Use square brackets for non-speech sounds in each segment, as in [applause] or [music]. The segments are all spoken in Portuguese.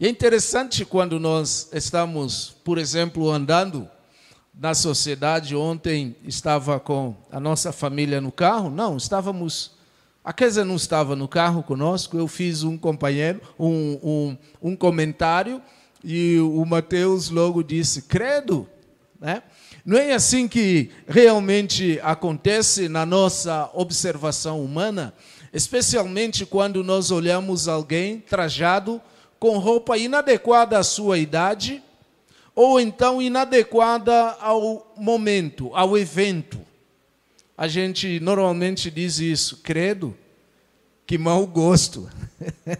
E é interessante quando nós estamos, por exemplo, andando na sociedade. Ontem estava com a nossa família no carro. Não, estávamos. A Kézia não estava no carro conosco. Eu fiz um companheiro, um, um, um comentário e o Mateus logo disse: Credo, né? Não é assim que realmente acontece na nossa observação humana, especialmente quando nós olhamos alguém trajado com roupa inadequada à sua idade ou então inadequada ao momento, ao evento. A gente normalmente diz isso, credo, que mau gosto.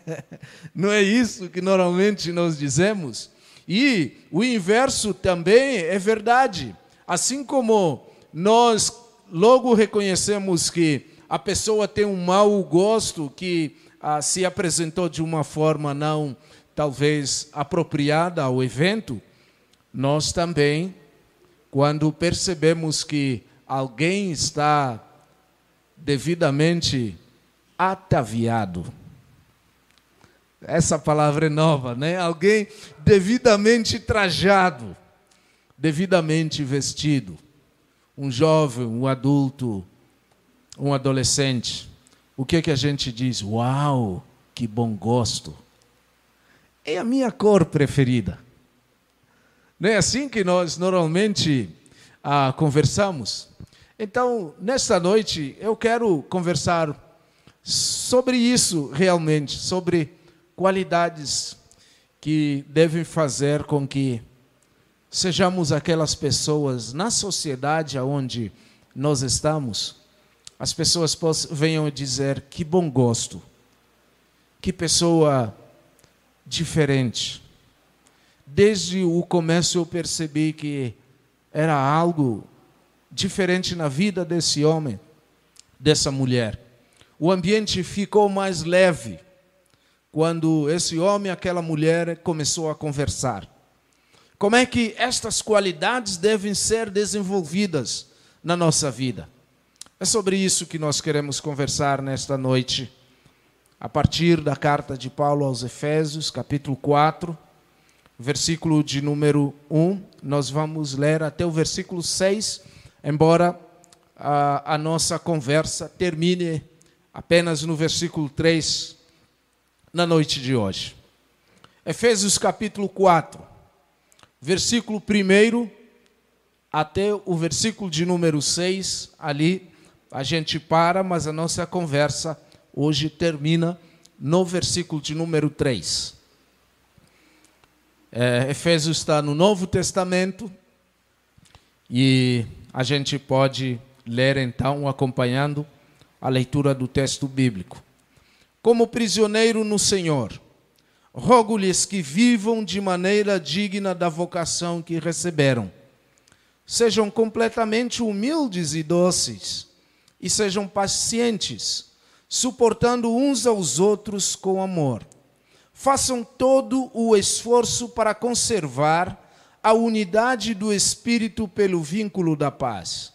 [laughs] Não é isso que normalmente nós dizemos? E o inverso também é verdade. Assim como nós logo reconhecemos que a pessoa tem um mau gosto, que ah, se apresentou de uma forma não talvez apropriada ao evento, nós também, quando percebemos que alguém está devidamente ataviado, essa palavra é nova, né? Alguém devidamente trajado, devidamente vestido. Um jovem, um adulto, um adolescente. O que, é que a gente diz? Uau, que bom gosto. É a minha cor preferida. Não é assim que nós normalmente ah, conversamos? Então, nesta noite, eu quero conversar sobre isso realmente, sobre qualidades que devem fazer com que sejamos aquelas pessoas na sociedade onde nós estamos, as pessoas possam, venham dizer que bom gosto, que pessoa diferente. Desde o começo eu percebi que era algo diferente na vida desse homem, dessa mulher. O ambiente ficou mais leve quando esse homem e aquela mulher começou a conversar. Como é que estas qualidades devem ser desenvolvidas na nossa vida? É sobre isso que nós queremos conversar nesta noite, a partir da carta de Paulo aos Efésios, capítulo 4, versículo de número 1. Nós vamos ler até o versículo 6, embora a, a nossa conversa termine apenas no versículo 3 na noite de hoje. Efésios capítulo 4 versículo 1 até o versículo de número 6, ali a gente para, mas a nossa conversa hoje termina no versículo de número 3. É, Efésios está no Novo Testamento e a gente pode ler então, acompanhando a leitura do texto bíblico. Como prisioneiro no Senhor, rogo-lhes que vivam de maneira digna da vocação que receberam. Sejam completamente humildes e doces, e sejam pacientes, suportando uns aos outros com amor. Façam todo o esforço para conservar a unidade do Espírito pelo vínculo da paz.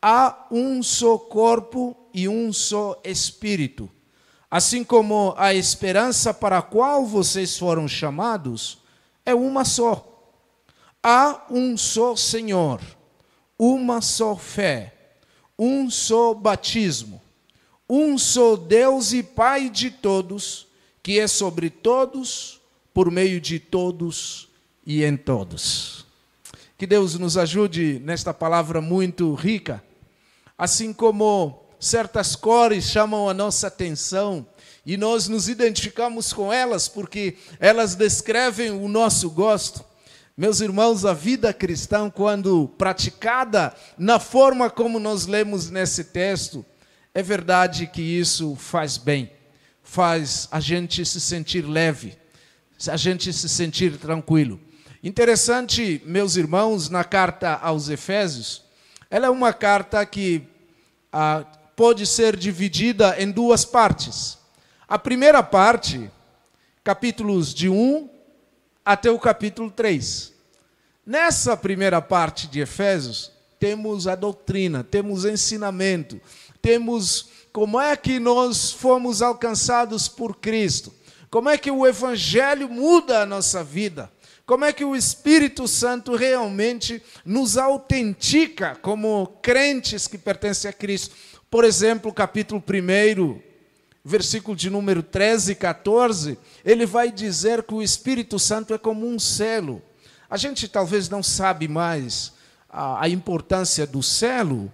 Há um só corpo e um só Espírito assim como a esperança para a qual vocês foram chamados é uma só. Há um só Senhor, uma só fé, um só batismo, um só Deus e Pai de todos, que é sobre todos, por meio de todos e em todos. Que Deus nos ajude nesta palavra muito rica, assim como certas cores chamam a nossa atenção e nós nos identificamos com elas porque elas descrevem o nosso gosto. Meus irmãos, a vida cristã, quando praticada na forma como nós lemos nesse texto, é verdade que isso faz bem, faz a gente se sentir leve, a gente se sentir tranquilo. Interessante, meus irmãos, na carta aos Efésios, ela é uma carta que ah, pode ser dividida em duas partes. A primeira parte, capítulos de 1 até o capítulo 3. Nessa primeira parte de Efésios, temos a doutrina, temos ensinamento, temos como é que nós fomos alcançados por Cristo, como é que o Evangelho muda a nossa vida, como é que o Espírito Santo realmente nos autentica como crentes que pertencem a Cristo. Por exemplo, capítulo 1, versículo de número 13 e 14, ele vai dizer que o Espírito Santo é como um selo. A gente talvez não sabe mais a, a importância do selo,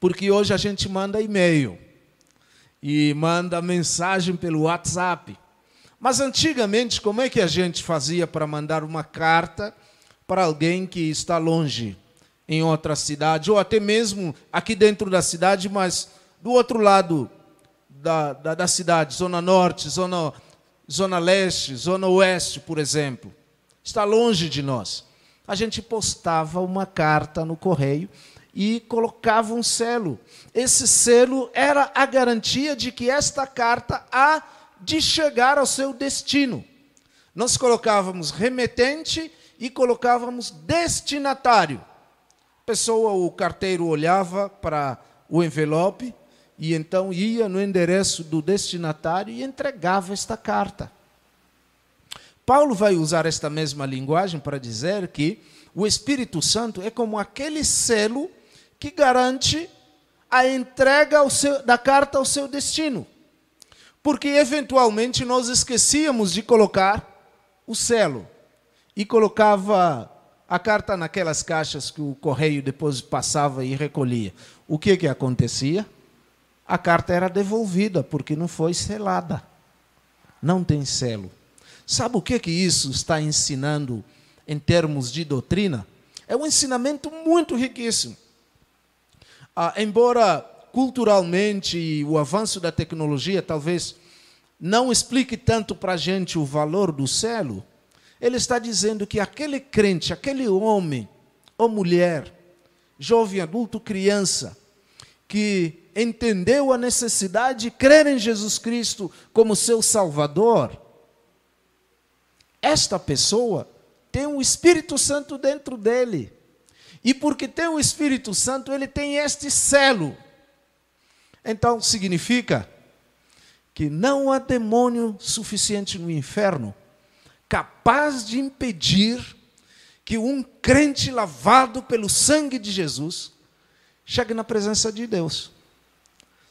porque hoje a gente manda e-mail e manda mensagem pelo WhatsApp. Mas antigamente, como é que a gente fazia para mandar uma carta para alguém que está longe, em outra cidade, ou até mesmo aqui dentro da cidade, mas do outro lado da, da, da cidade, zona norte, zona, zona leste, zona oeste, por exemplo? Está longe de nós. A gente postava uma carta no correio e colocava um selo. Esse selo era a garantia de que esta carta há de chegar ao seu destino. Nós colocávamos remetente e colocávamos destinatário. A pessoa, o carteiro olhava para o envelope e então ia no endereço do destinatário e entregava esta carta. Paulo vai usar esta mesma linguagem para dizer que o Espírito Santo é como aquele selo que garante a entrega seu, da carta ao seu destino. Porque eventualmente nós esquecíamos de colocar o selo e colocava a carta naquelas caixas que o correio depois passava e recolhia. O que que acontecia? A carta era devolvida porque não foi selada. Não tem selo. Sabe o que que isso está ensinando em termos de doutrina? É um ensinamento muito riquíssimo. Ah, embora culturalmente o avanço da tecnologia talvez não explique tanto para a gente o valor do selo, ele está dizendo que aquele crente, aquele homem ou mulher, jovem, adulto, criança, que entendeu a necessidade de crer em Jesus Cristo como seu Salvador, esta pessoa tem o Espírito Santo dentro dele. E porque tem o Espírito Santo, ele tem este selo. Então significa que não há demônio suficiente no inferno capaz de impedir que um crente lavado pelo sangue de Jesus chegue na presença de Deus.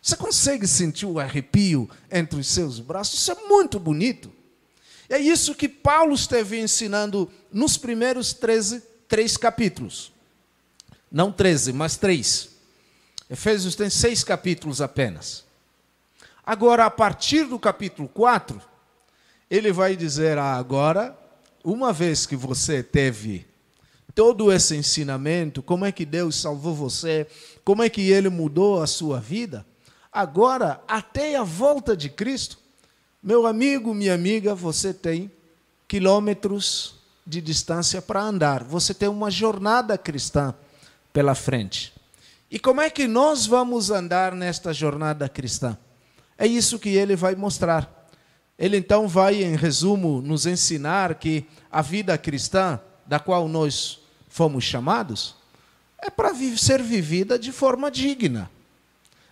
Você consegue sentir o arrepio entre os seus braços? Isso é muito bonito. É isso que Paulo esteve ensinando nos primeiros 13, três capítulos. Não 13, mas três. Efésios tem seis capítulos apenas. Agora, a partir do capítulo 4, ele vai dizer: ah, agora, uma vez que você teve todo esse ensinamento, como é que Deus salvou você, como é que ele mudou a sua vida, agora, até a volta de Cristo, meu amigo, minha amiga, você tem quilômetros de distância para andar, você tem uma jornada cristã pela frente. E como é que nós vamos andar nesta jornada cristã? É isso que ele vai mostrar. Ele então vai, em resumo, nos ensinar que a vida cristã, da qual nós fomos chamados, é para ser vivida de forma digna.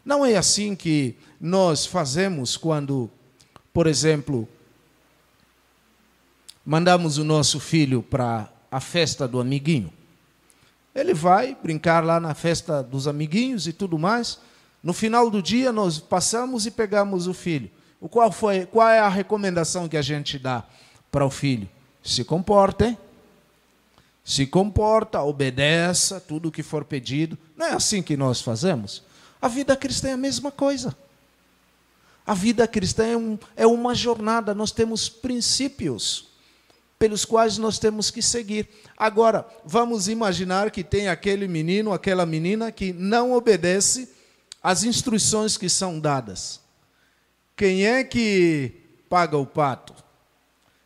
Não é assim que nós fazemos quando por exemplo, mandamos o nosso filho para a festa do amiguinho. Ele vai brincar lá na festa dos amiguinhos e tudo mais. No final do dia, nós passamos e pegamos o filho. O qual, foi, qual é a recomendação que a gente dá para o filho? Se comporte, se comporta, obedeça tudo o que for pedido. Não é assim que nós fazemos? A vida cristã é a mesma coisa. A vida cristã é, um, é uma jornada, nós temos princípios pelos quais nós temos que seguir. Agora, vamos imaginar que tem aquele menino, aquela menina que não obedece às instruções que são dadas. Quem é que paga o pato?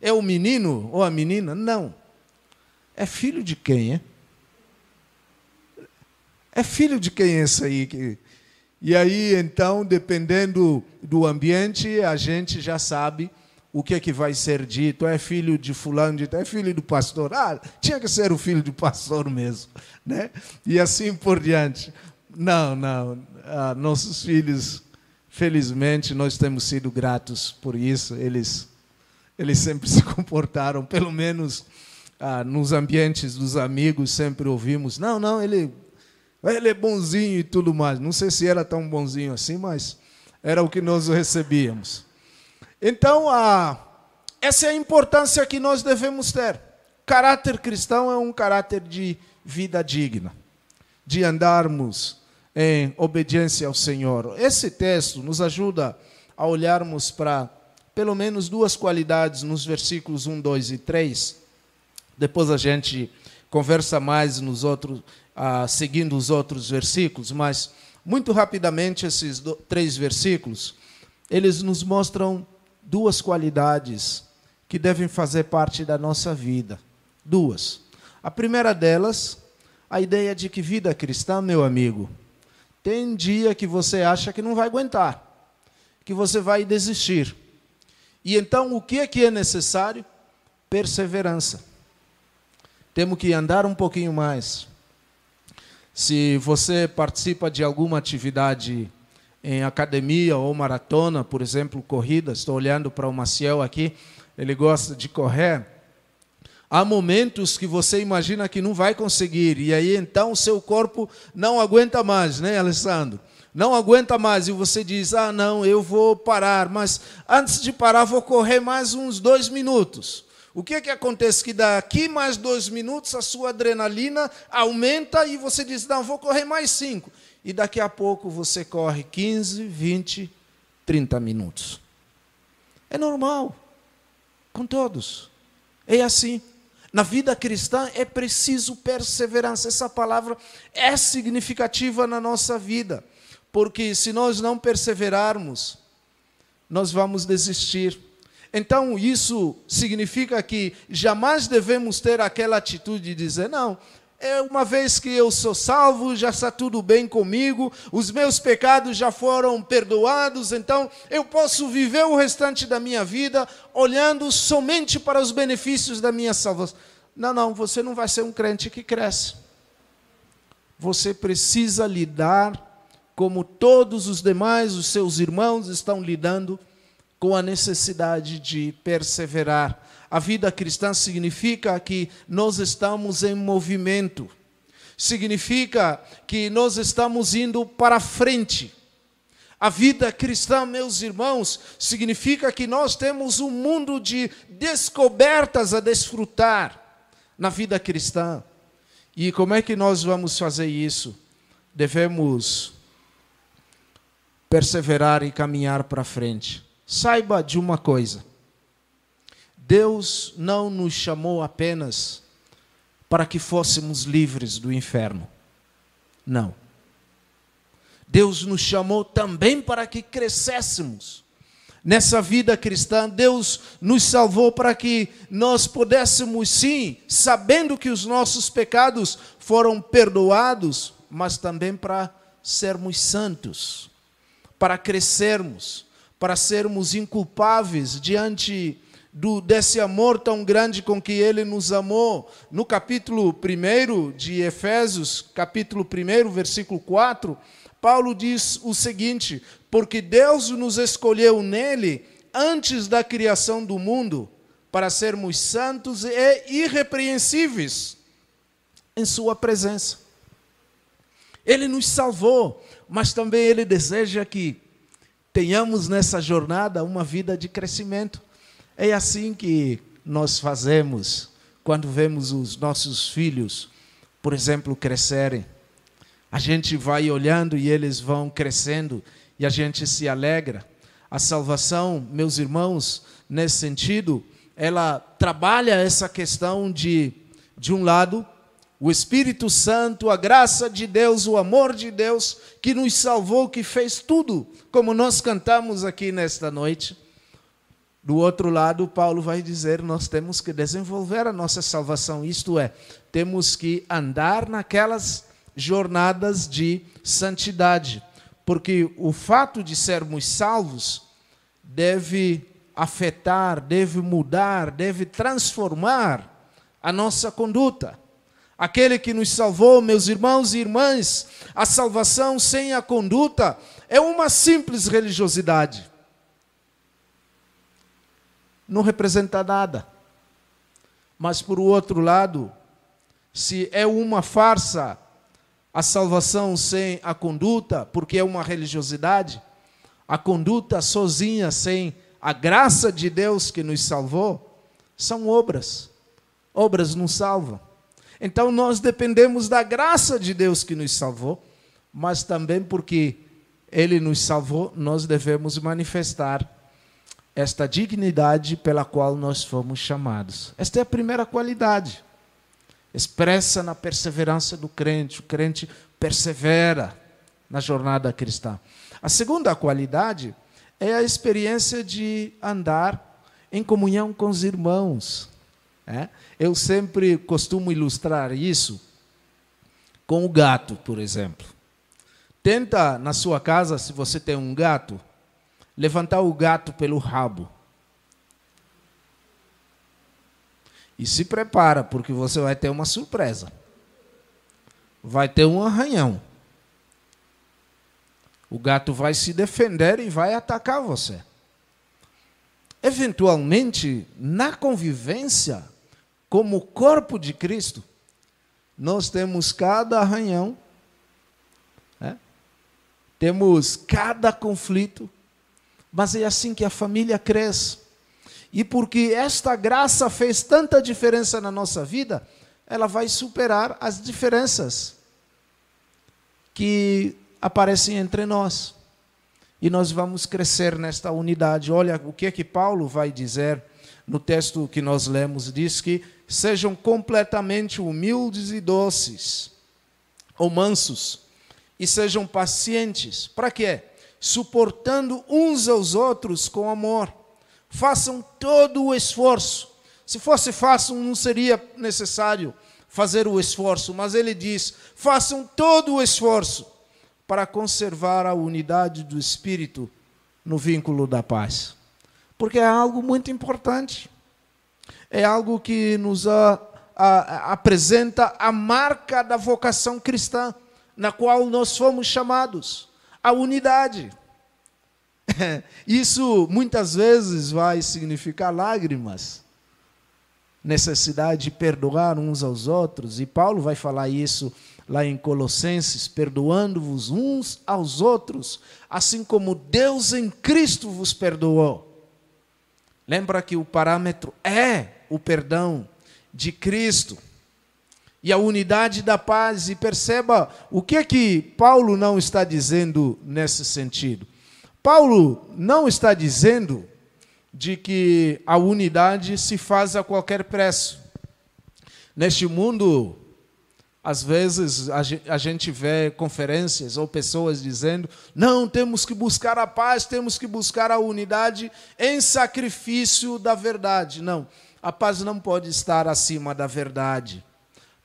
É o menino ou a menina? Não. É filho de quem, é? É filho de quem é esse aí que e aí, então, dependendo do ambiente, a gente já sabe o que é que vai ser dito. É filho de fulano, de, é filho do pastor. Ah, tinha que ser o filho do pastor mesmo. Né? E assim por diante. Não, não. Ah, nossos filhos, felizmente, nós temos sido gratos por isso. Eles eles sempre [laughs] se comportaram, pelo menos ah, nos ambientes dos amigos, sempre ouvimos: não, não, ele, ele é bonzinho e tudo mais. Não sei se era tão bonzinho assim, mas era o que nós recebíamos. Então, ah, essa é a importância que nós devemos ter. Caráter cristão é um caráter de vida digna, de andarmos em obediência ao Senhor. Esse texto nos ajuda a olharmos para pelo menos duas qualidades nos versículos 1, 2 e 3. Depois a gente conversa mais nos outros, ah, seguindo os outros versículos, mas muito rapidamente esses do, três versículos, eles nos mostram duas qualidades que devem fazer parte da nossa vida. Duas. A primeira delas, a ideia de que vida cristã, meu amigo, tem dia que você acha que não vai aguentar, que você vai desistir. E então o que é que é necessário? Perseverança. Temos que andar um pouquinho mais. Se você participa de alguma atividade em academia ou maratona, por exemplo, corrida, estou olhando para o Maciel aqui, ele gosta de correr. Há momentos que você imagina que não vai conseguir, e aí então o seu corpo não aguenta mais, né, Alessandro? não aguenta mais e você diz: Ah, não, eu vou parar, mas antes de parar, vou correr mais uns dois minutos. O que, é que acontece? Que daqui mais dois minutos a sua adrenalina aumenta e você diz: Não, vou correr mais cinco. E daqui a pouco você corre 15, 20, 30 minutos. É normal, com todos. É assim. Na vida cristã é preciso perseverança. Essa palavra é significativa na nossa vida porque se nós não perseverarmos, nós vamos desistir. Então, isso significa que jamais devemos ter aquela atitude de dizer: não, é uma vez que eu sou salvo, já está tudo bem comigo, os meus pecados já foram perdoados, então eu posso viver o restante da minha vida olhando somente para os benefícios da minha salvação. Não, não, você não vai ser um crente que cresce. Você precisa lidar como todos os demais, os seus irmãos estão lidando com a necessidade de perseverar. A vida cristã significa que nós estamos em movimento, significa que nós estamos indo para frente. A vida cristã, meus irmãos, significa que nós temos um mundo de descobertas a desfrutar na vida cristã. E como é que nós vamos fazer isso? Devemos perseverar e caminhar para frente. Saiba de uma coisa: Deus não nos chamou apenas para que fôssemos livres do inferno. Não. Deus nos chamou também para que crescêssemos. Nessa vida cristã, Deus nos salvou para que nós pudéssemos, sim, sabendo que os nossos pecados foram perdoados, mas também para sermos santos para crescermos, para sermos inculpáveis diante do, desse amor tão grande com que ele nos amou. No capítulo 1 de Efésios, capítulo 1, versículo 4, Paulo diz o seguinte: Porque Deus nos escolheu nele antes da criação do mundo para sermos santos e irrepreensíveis em Sua presença. Ele nos salvou, mas também Ele deseja que tenhamos nessa jornada uma vida de crescimento. É assim que nós fazemos quando vemos os nossos filhos, por exemplo, crescerem. A gente vai olhando e eles vão crescendo e a gente se alegra. A salvação, meus irmãos, nesse sentido, ela trabalha essa questão de, de um lado, o Espírito Santo, a graça de Deus, o amor de Deus que nos salvou, que fez tudo, como nós cantamos aqui nesta noite. Do outro lado, Paulo vai dizer: nós temos que desenvolver a nossa salvação, isto é, temos que andar naquelas jornadas de santidade, porque o fato de sermos salvos deve afetar, deve mudar, deve transformar a nossa conduta aquele que nos salvou, meus irmãos e irmãs, a salvação sem a conduta é uma simples religiosidade. não representa nada. Mas, por outro lado, se é uma farsa a salvação sem a conduta, porque é uma religiosidade, a conduta sozinha, sem a graça de Deus que nos salvou, são obras. Obras não salvam. Então nós dependemos da graça de Deus que nos salvou, mas também porque Ele nos salvou, nós devemos manifestar esta dignidade pela qual nós fomos chamados. Esta é a primeira qualidade, expressa na perseverança do crente. O crente persevera na jornada cristã. A segunda qualidade é a experiência de andar em comunhão com os irmãos. É? Eu sempre costumo ilustrar isso com o gato, por exemplo. Tenta na sua casa, se você tem um gato, levantar o gato pelo rabo. E se prepara, porque você vai ter uma surpresa. Vai ter um arranhão. O gato vai se defender e vai atacar você. Eventualmente, na convivência, como corpo de Cristo, nós temos cada arranhão, né? temos cada conflito, mas é assim que a família cresce. E porque esta graça fez tanta diferença na nossa vida, ela vai superar as diferenças que aparecem entre nós. E nós vamos crescer nesta unidade. Olha o que é que Paulo vai dizer no texto que nós lemos: diz que sejam completamente humildes e doces, ou mansos, e sejam pacientes. Para quê? Suportando uns aos outros com amor. Façam todo o esforço. Se fosse fácil, não seria necessário fazer o esforço, mas ele diz: façam todo o esforço para conservar a unidade do espírito no vínculo da paz. Porque é algo muito importante. É algo que nos a, a, apresenta a marca da vocação cristã, na qual nós fomos chamados a unidade. [laughs] Isso muitas vezes vai significar lágrimas, necessidade de perdoar uns aos outros, e Paulo vai falar isso lá em Colossenses, perdoando-vos uns aos outros, assim como Deus em Cristo vos perdoou. Lembra que o parâmetro é o perdão de Cristo e a unidade da paz. E perceba o que é que Paulo não está dizendo nesse sentido. Paulo não está dizendo de que a unidade se faz a qualquer preço. Neste mundo às vezes a gente vê conferências ou pessoas dizendo: não, temos que buscar a paz, temos que buscar a unidade em sacrifício da verdade. Não, a paz não pode estar acima da verdade.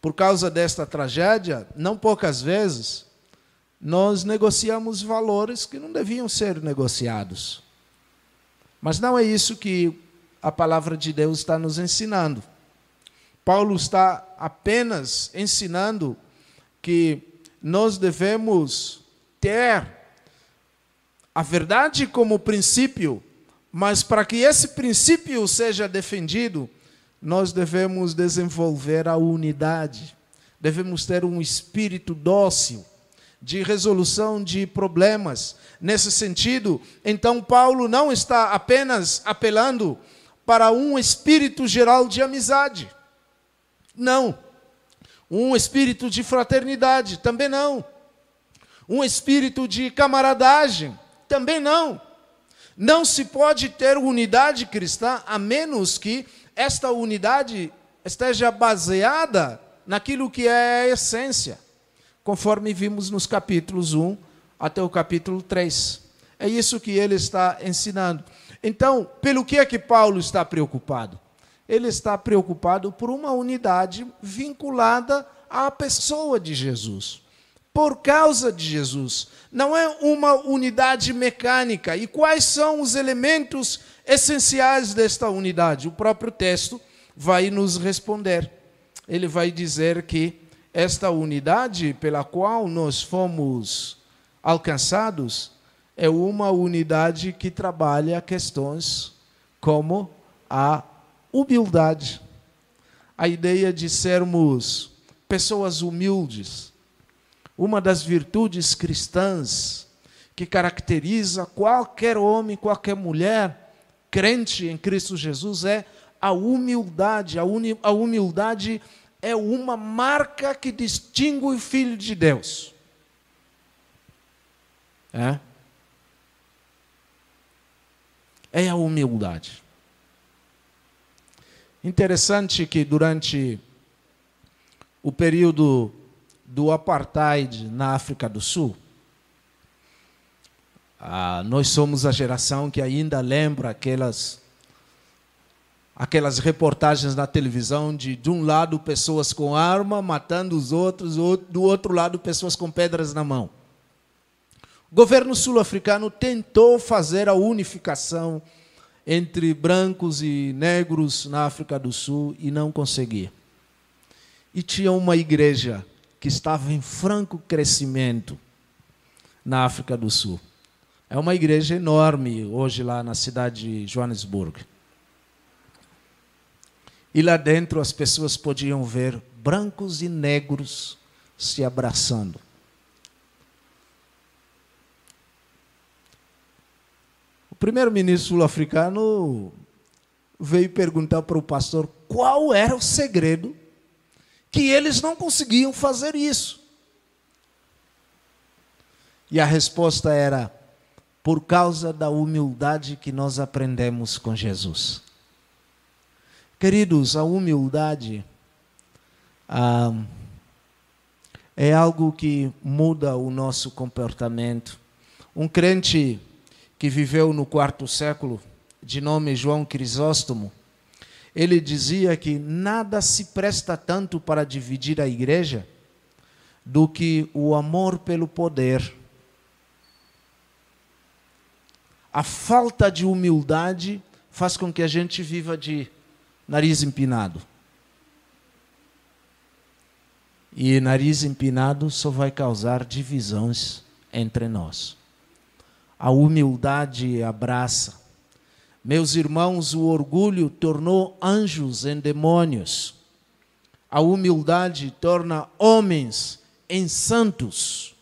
Por causa desta tragédia, não poucas vezes, nós negociamos valores que não deviam ser negociados. Mas não é isso que a palavra de Deus está nos ensinando. Paulo está apenas ensinando que nós devemos ter a verdade como princípio, mas para que esse princípio seja defendido, nós devemos desenvolver a unidade, devemos ter um espírito dócil de resolução de problemas. Nesse sentido, então Paulo não está apenas apelando para um espírito geral de amizade. Não. Um espírito de fraternidade, também não. Um espírito de camaradagem, também não. Não se pode ter unidade cristã a menos que esta unidade esteja baseada naquilo que é a essência, conforme vimos nos capítulos 1 até o capítulo 3. É isso que ele está ensinando. Então, pelo que é que Paulo está preocupado? ele está preocupado por uma unidade vinculada à pessoa de Jesus. Por causa de Jesus. Não é uma unidade mecânica. E quais são os elementos essenciais desta unidade? O próprio texto vai nos responder. Ele vai dizer que esta unidade pela qual nós fomos alcançados é uma unidade que trabalha questões como a humildade, a ideia de sermos pessoas humildes. Uma das virtudes cristãs que caracteriza qualquer homem, qualquer mulher crente em Cristo Jesus é a humildade. A, humildade é uma marca que distingue o Filho de Deus. É? É a humildade. Interessante que durante o período do apartheid na África do Sul, ah, nós somos a geração que ainda lembra aquelas aquelas reportagens na televisão de de um lado pessoas com arma matando os outros, do outro lado pessoas com pedras na mão. O governo sul-africano tentou fazer a unificação entre brancos e negros na África do Sul e não conseguia. E tinha uma igreja que estava em franco crescimento na África do Sul. É uma igreja enorme hoje lá na cidade de Joanesburgo. E lá dentro as pessoas podiam ver brancos e negros se abraçando. O primeiro-ministro sul-africano veio perguntar para o pastor qual era o segredo que eles não conseguiam fazer isso. E a resposta era: por causa da humildade que nós aprendemos com Jesus. Queridos, a humildade ah, é algo que muda o nosso comportamento. Um crente que viveu no quarto século, de nome João Crisóstomo, ele dizia que nada se presta tanto para dividir a igreja do que o amor pelo poder. A falta de humildade faz com que a gente viva de nariz empinado. E nariz empinado só vai causar divisões entre nós a humildade abraça. Meus irmãos, o orgulho tornou anjos em demônios. A humildade torna homens em santos.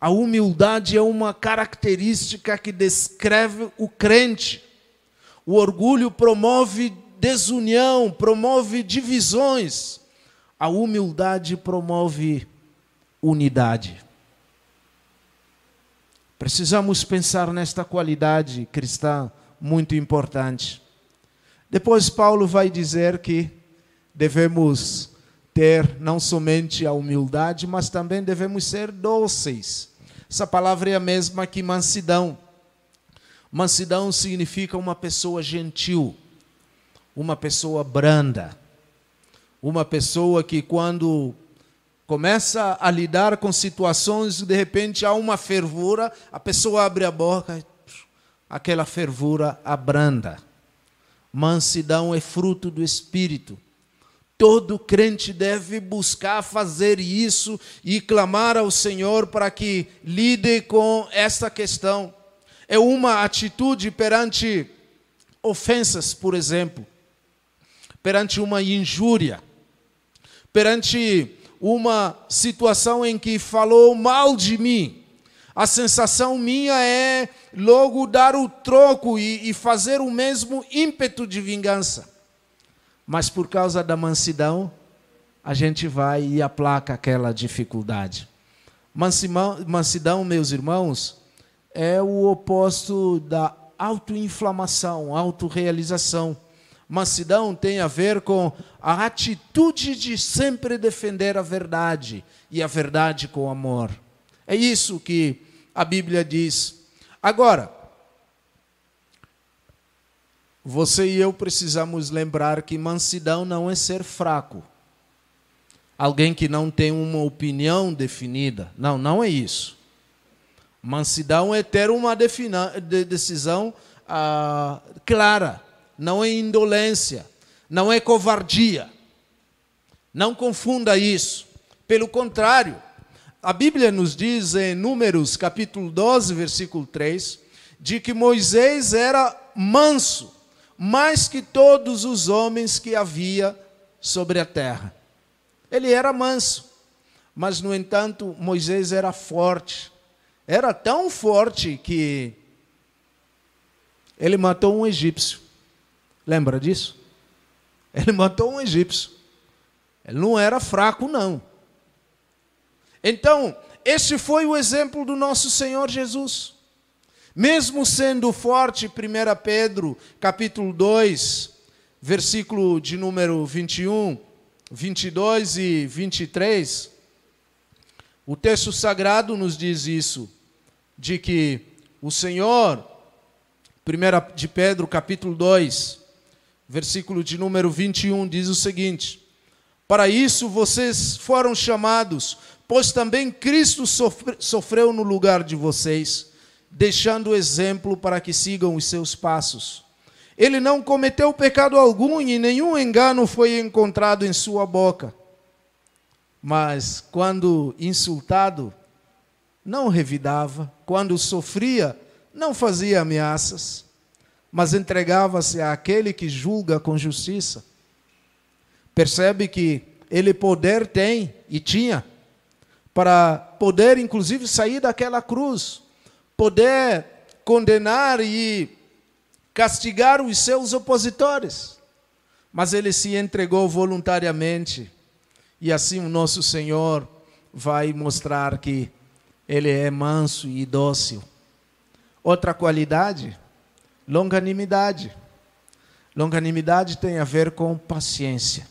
A humildade é uma característica que descreve o crente. O orgulho promove desunião, promove divisões. A humildade promove unidade. Precisamos pensar nesta qualidade cristã muito importante. Depois, Paulo vai dizer que devemos ter não somente a humildade, mas também devemos ser dóceis. Essa palavra é a mesma que mansidão. Mansidão significa uma pessoa gentil, uma pessoa branda, uma pessoa que, quando começa a lidar com situações, de repente há uma fervura, a pessoa abre a boca, aquela fervura abranda. Mansidão é fruto do Espírito. Todo crente deve buscar fazer isso e clamar ao Senhor para que lide com esta questão. É uma atitude perante ofensas, por exemplo, perante uma injúria, perante uma situação em que falou mal de mim, a sensação minha é logo dar o troco e, e fazer o mesmo ímpeto de vingança. Mas por causa da mansidão, a gente vai e aplaca aquela dificuldade. Mansidão, meus irmãos, é o oposto da autoinflamação, autorrealização. Mansidão tem a ver com a atitude de sempre defender a verdade e a verdade com amor. É isso que a Bíblia diz. Agora, você e eu precisamos lembrar que mansidão não é ser fraco. Alguém que não tem uma opinião definida. Não, não é isso. Mansidão é ter uma decisão ah, clara não é indolência, não é covardia. Não confunda isso. Pelo contrário, a Bíblia nos diz em Números capítulo 12, versículo 3, de que Moisés era manso, mais que todos os homens que havia sobre a terra. Ele era manso, mas, no entanto, Moisés era forte. Era tão forte que ele matou um egípcio. Lembra disso? Ele matou um egípcio. Ele não era fraco, não. Então, esse foi o exemplo do nosso Senhor Jesus. Mesmo sendo forte, 1 Pedro, capítulo 2, versículo de número 21, 22 e 23, o texto sagrado nos diz isso, de que o Senhor, 1 de Pedro, capítulo 2, versículo de número 21, diz o seguinte: Para isso vocês foram chamados, pois também Cristo sofreu no lugar de vocês, deixando exemplo para que sigam os seus passos. Ele não cometeu pecado algum e nenhum engano foi encontrado em sua boca. Mas quando insultado, não revidava, quando sofria, não fazia ameaças, mas entregava-se àquele que julga com justiça. Percebe que ele poder tem e tinha para poder, inclusive, sair daquela cruz, poder condenar e castigar os seus opositores. Mas ele se entregou voluntariamente, e assim o nosso Senhor vai mostrar que ele é manso e dócil. Outra qualidade, longanimidade. Longanimidade tem a ver com paciência,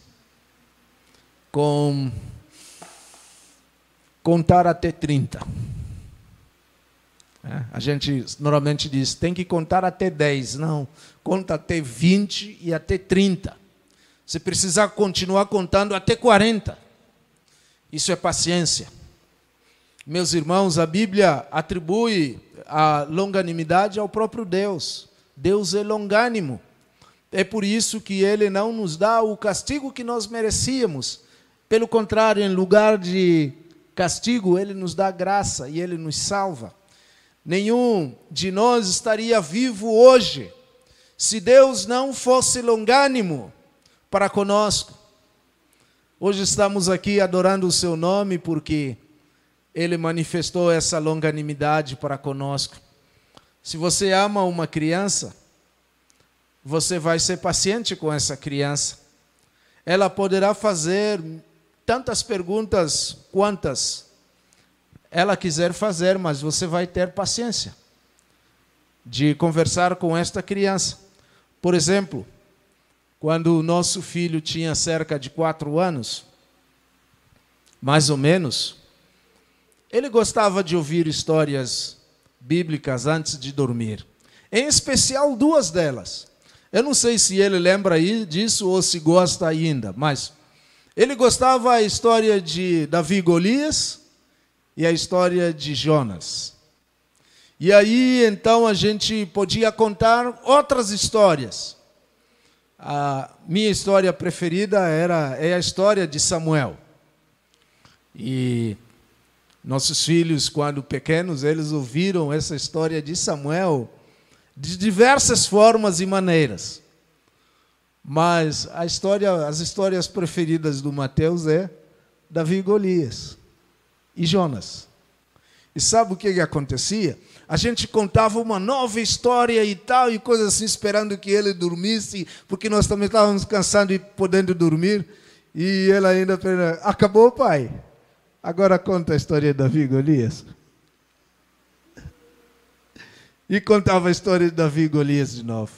com contar até 30. É, a gente normalmente diz, tem que contar até 10. Não, conta até 20 e até 30. Se precisar continuar contando até 40. Isso é paciência. Meus irmãos, a Bíblia atribui a longanimidade ao próprio Deus. Deus é longânimo. É por isso que ele não nos dá o castigo que nós merecíamos. Pelo contrário, em lugar de castigo, ele nos dá graça e ele nos salva. Nenhum de nós estaria vivo hoje se Deus não fosse longânimo para conosco. Hoje estamos aqui adorando o seu nome porque ele manifestou essa longanimidade para conosco. Se você ama uma criança, você vai ser paciente com essa criança. Ela poderá fazer tantas perguntas quantas ela quiser fazer, mas você vai ter paciência de conversar com esta criança. Por exemplo, quando o nosso filho tinha cerca de quatro anos, mais ou menos, ele gostava de ouvir histórias bíblicas antes de dormir. Em especial duas delas. Eu não sei se ele lembra disso ou se gosta ainda, mas ele gostava a história de Davi e Golias e a história de Jonas. E aí então a gente podia contar outras histórias. A minha história preferida era é a história de Samuel. E nossos filhos, quando pequenos, eles ouviram essa história de Samuel de diversas formas e maneiras. Mas a história, as histórias preferidas do Mateus é Davi e Golias e Jonas. E sabe o que, que acontecia? A gente contava uma nova história e tal, e coisas assim, esperando que ele dormisse, porque nós também estávamos cansados e podendo dormir. E ele ainda perguntou, acabou, pai? Agora conta a história de Davi e Golias. E contava a história de Davi e Golias de novo.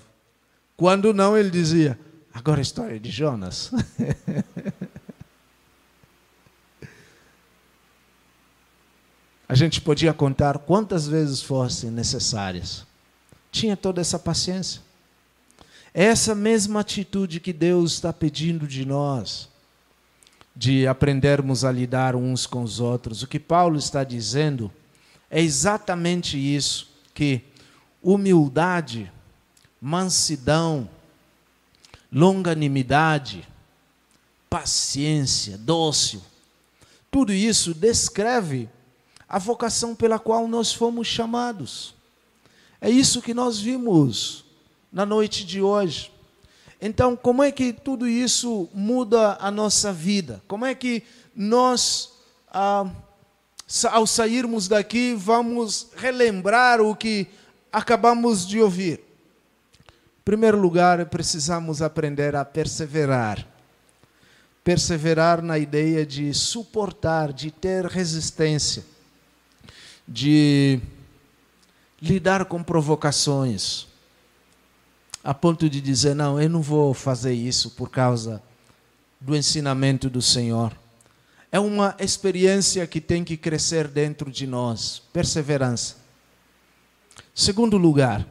Quando não, ele dizia, Agora a história de Jonas. [laughs] a gente podia contar quantas vezes fossem necessárias. Tinha toda essa paciência. Essa mesma atitude que Deus está pedindo de nós, de aprendermos a lidar uns com os outros. O que Paulo está dizendo é exatamente isso: que humildade, mansidão, longanimidade, paciência, dócil. Tudo isso descreve a vocação pela qual nós fomos chamados. É isso que nós vimos na noite de hoje. Então, como é que tudo isso muda a nossa vida? Como é que nós, ah, ao sairmos daqui, vamos relembrar o que acabamos de ouvir? Em primeiro lugar, precisamos aprender a perseverar. Perseverar na ideia de suportar, de ter resistência, de lidar com provocações, a ponto de dizer: não, eu não vou fazer isso por causa do ensinamento do Senhor. É uma experiência que tem que crescer dentro de nós perseverança. Segundo lugar,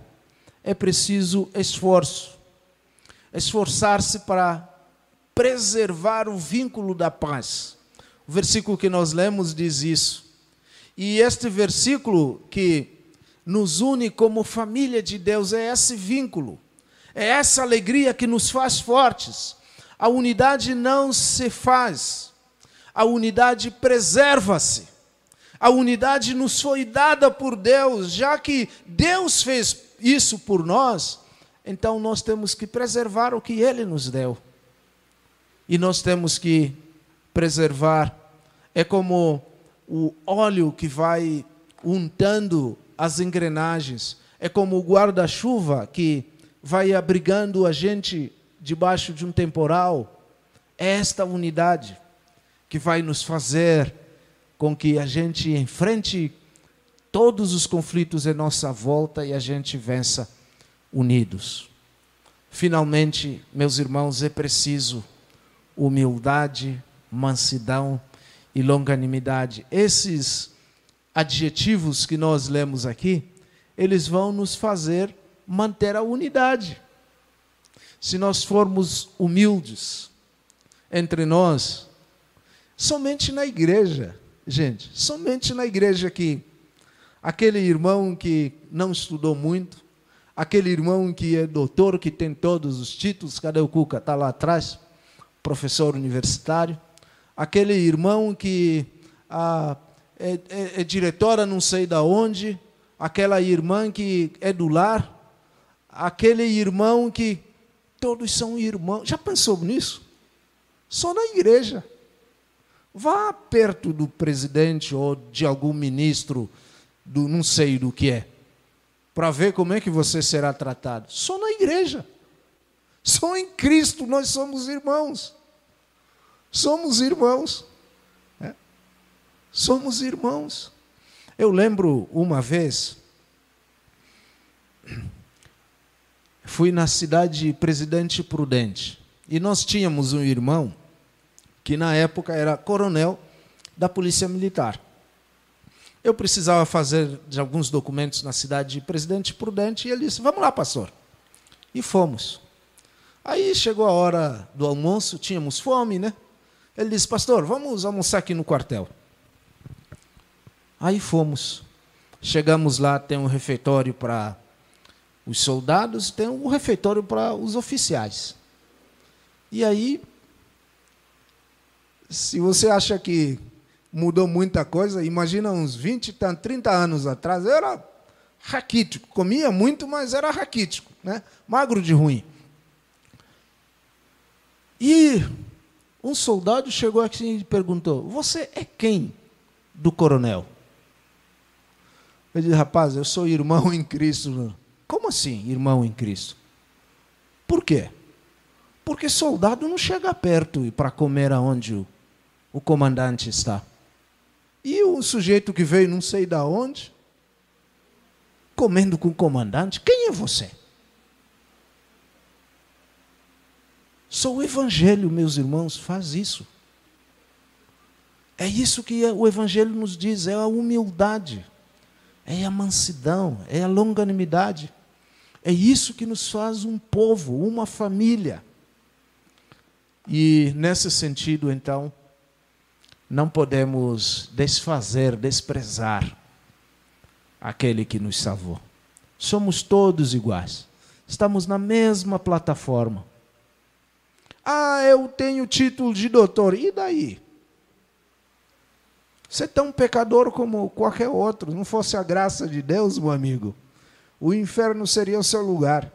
é preciso esforço. Esforçar-se para preservar o vínculo da paz. O versículo que nós lemos diz isso. E este versículo que nos une como família de Deus é esse vínculo. É essa alegria que nos faz fortes. A unidade não se faz, a unidade preserva-se. A unidade nos foi dada por Deus, já que Deus fez isso por nós, então nós temos que preservar o que Ele nos deu. E nós temos que preservar. É como o óleo que vai untando as engrenagens, é como o guarda-chuva que vai abrigando a gente debaixo de um temporal. É esta unidade que vai nos fazer com que a gente enfrente todos os conflitos em nossa volta e a gente vença unidos. Finalmente, meus irmãos, é preciso humildade, mansidão e longanimidade. Esses adjetivos que nós lemos aqui, eles vão nos fazer manter a unidade. Se nós formos humildes entre nós, somente na igreja, gente, somente na igreja que aquele irmão que não estudou muito, aquele irmão que é doutor, que tem todos os títulos, cadê o Cuca? Está lá atrás, professor universitário, aquele irmão que ah, é, é, é diretora não sei da onde, aquela irmã que é do lar, aquele irmão que todos são irmãos. Já pensou nisso? Só na igreja. Vá perto do presidente ou de algum ministro do não sei do que é, para ver como é que você será tratado. Só na igreja. Só em Cristo nós somos irmãos. Somos irmãos. É. Somos irmãos. Eu lembro uma vez fui na cidade de Presidente Prudente. E nós tínhamos um irmão que na época era coronel da Polícia Militar. Eu precisava fazer de alguns documentos na cidade de Presidente Prudente e ele disse: "Vamos lá, pastor". E fomos. Aí chegou a hora do almoço, tínhamos fome, né? Ele disse: "Pastor, vamos almoçar aqui no quartel". Aí fomos. Chegamos lá, tem um refeitório para os soldados, tem um refeitório para os oficiais. E aí, se você acha que mudou muita coisa, imagina uns 20, 30 anos atrás, eu era raquítico, comia muito, mas era raquítico, né? magro de ruim. E um soldado chegou aqui e perguntou: Você é quem do coronel? Eu disse: Rapaz, eu sou irmão em Cristo. Como assim, irmão em Cristo? Por quê? Porque soldado não chega perto para comer aonde o, o comandante está. E o sujeito que veio não sei da onde, comendo com o comandante, quem é você? Só o Evangelho, meus irmãos, faz isso. É isso que o Evangelho nos diz, é a humildade, é a mansidão, é a longanimidade. É isso que nos faz um povo, uma família. E nesse sentido, então, não podemos desfazer, desprezar aquele que nos salvou. Somos todos iguais. Estamos na mesma plataforma. Ah, eu tenho título de doutor. E daí? Você é tão pecador como qualquer outro. Não fosse a graça de Deus, meu amigo o inferno seria o seu lugar.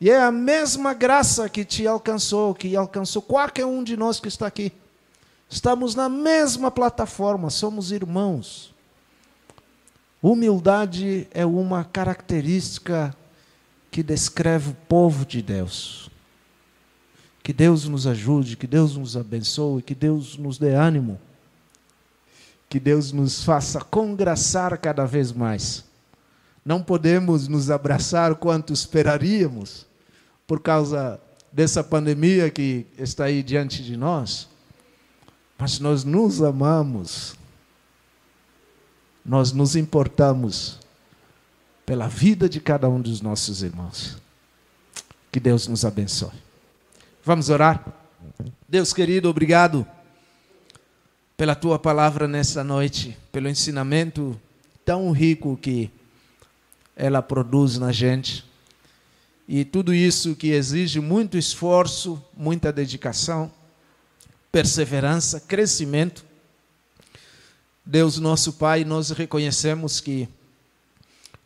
E é a mesma graça que te alcançou, que alcançou qualquer um de nós que está aqui. Estamos na mesma plataforma, somos irmãos. Humildade é uma característica que descreve o povo de Deus. Que Deus nos ajude, que Deus nos abençoe, que Deus nos dê ânimo. Que Deus nos faça congraçar cada vez mais. Não podemos nos abraçar quanto esperaríamos por causa dessa pandemia que está aí diante de nós, mas nós nos amamos, nós nos importamos pela vida de cada um dos nossos irmãos. Que Deus nos abençoe. Vamos orar? Deus querido, obrigado pela tua palavra nessa noite, pelo ensinamento tão rico que ela produz na gente. E tudo isso que exige muito esforço, muita dedicação, perseverança, crescimento. Deus nosso Pai, nós reconhecemos que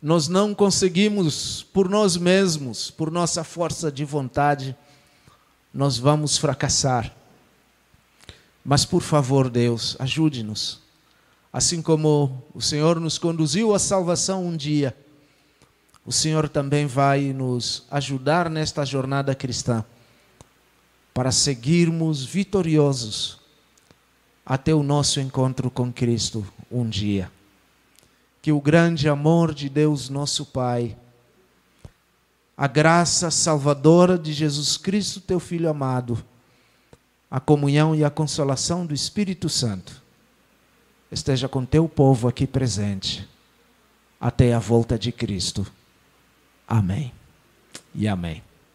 nós não conseguimos por nós mesmos, por nossa força de vontade, nós vamos fracassar. Mas por favor, Deus, ajude-nos. Assim como o Senhor nos conduziu à salvação um dia, o Senhor também vai nos ajudar nesta jornada cristã para seguirmos vitoriosos até o nosso encontro com Cristo um dia. Que o grande amor de Deus, nosso Pai, a graça salvadora de Jesus Cristo, teu Filho amado, a comunhão e a consolação do Espírito Santo esteja com teu povo aqui presente até a volta de Cristo. Amém e amém.